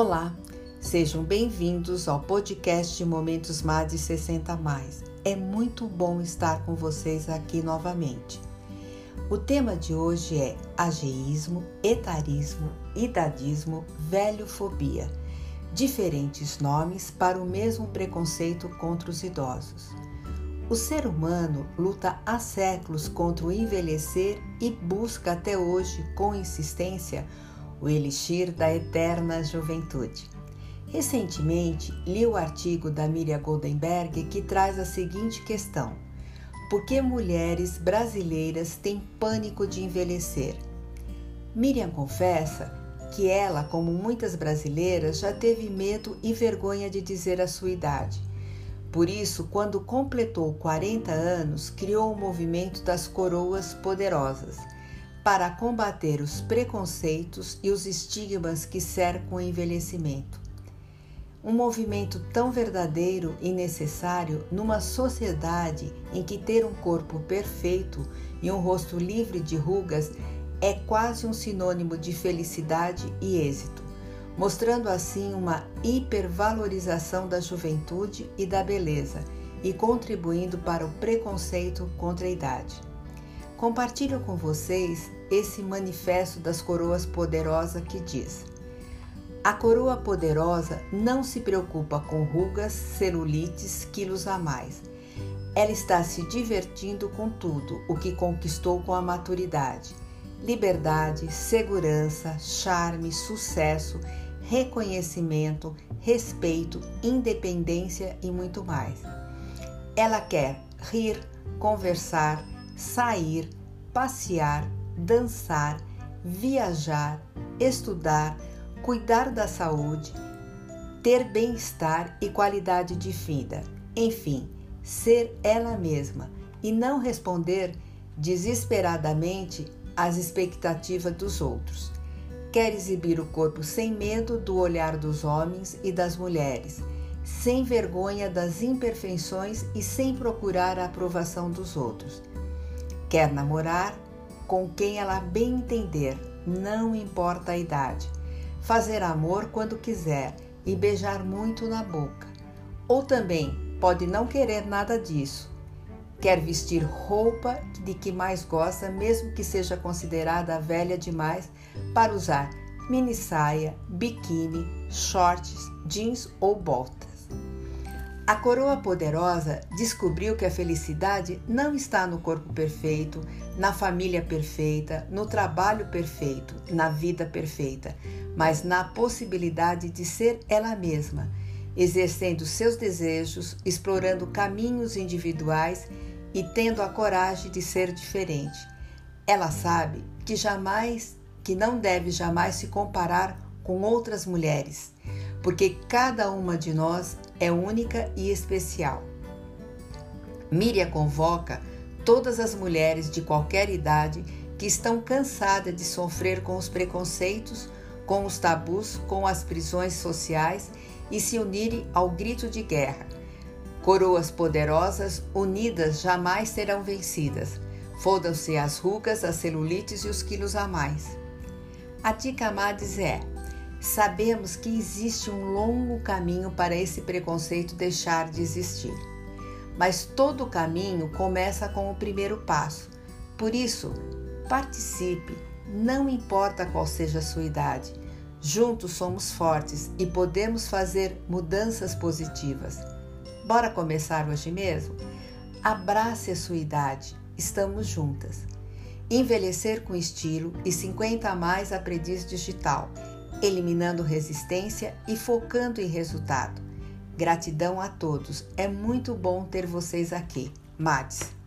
Olá, sejam bem-vindos ao podcast Momentos Mais de 60 Mais. É muito bom estar com vocês aqui novamente. O tema de hoje é ageísmo, etarismo, idadismo, velhofobia. Diferentes nomes para o mesmo preconceito contra os idosos. O ser humano luta há séculos contra o envelhecer e busca até hoje, com insistência, o elixir da eterna juventude. Recentemente, li o artigo da Miriam Goldenberg que traz a seguinte questão: Por que mulheres brasileiras têm pânico de envelhecer? Miriam confessa que ela, como muitas brasileiras, já teve medo e vergonha de dizer a sua idade por isso, quando completou 40 anos, criou o movimento das coroas poderosas para combater os preconceitos e os estigmas que cercam o envelhecimento. Um movimento tão verdadeiro e necessário numa sociedade em que ter um corpo perfeito e um rosto livre de rugas é quase um sinônimo de felicidade e êxito mostrando assim uma hipervalorização da juventude e da beleza e contribuindo para o preconceito contra a idade. Compartilho com vocês esse manifesto das coroas poderosa que diz: A coroa poderosa não se preocupa com rugas, celulites, quilos a mais. Ela está se divertindo com tudo o que conquistou com a maturidade. Liberdade, segurança, charme, sucesso reconhecimento, respeito, independência e muito mais. Ela quer rir, conversar, sair, passear, dançar, viajar, estudar, cuidar da saúde, ter bem-estar e qualidade de vida. Enfim, ser ela mesma e não responder desesperadamente às expectativas dos outros. Quer exibir o corpo sem medo do olhar dos homens e das mulheres, sem vergonha das imperfeições e sem procurar a aprovação dos outros. Quer namorar com quem ela bem entender, não importa a idade. Fazer amor quando quiser e beijar muito na boca. Ou também pode não querer nada disso. Quer vestir roupa de que mais gosta, mesmo que seja considerada velha demais para usar mini saia, biquíni, shorts, jeans ou botas. A coroa poderosa descobriu que a felicidade não está no corpo perfeito, na família perfeita, no trabalho perfeito, na vida perfeita, mas na possibilidade de ser ela mesma, exercendo seus desejos, explorando caminhos individuais e tendo a coragem de ser diferente. Ela sabe que jamais que não deve jamais se comparar com outras mulheres, porque cada uma de nós é única e especial. Miriam convoca todas as mulheres de qualquer idade que estão cansadas de sofrer com os preconceitos, com os tabus, com as prisões sociais e se unirem ao grito de guerra. Coroas poderosas, unidas, jamais serão vencidas. Fodam-se as rugas, as celulites e os quilos a mais. A dica Amades é: sabemos que existe um longo caminho para esse preconceito deixar de existir. Mas todo caminho começa com o primeiro passo. Por isso, participe, não importa qual seja a sua idade. Juntos somos fortes e podemos fazer mudanças positivas. Bora começar hoje mesmo? Abrace a sua idade, estamos juntas. Envelhecer com estilo e 50 a mais aprendiz digital, eliminando resistência e focando em resultado. Gratidão a todos. É muito bom ter vocês aqui. Mads.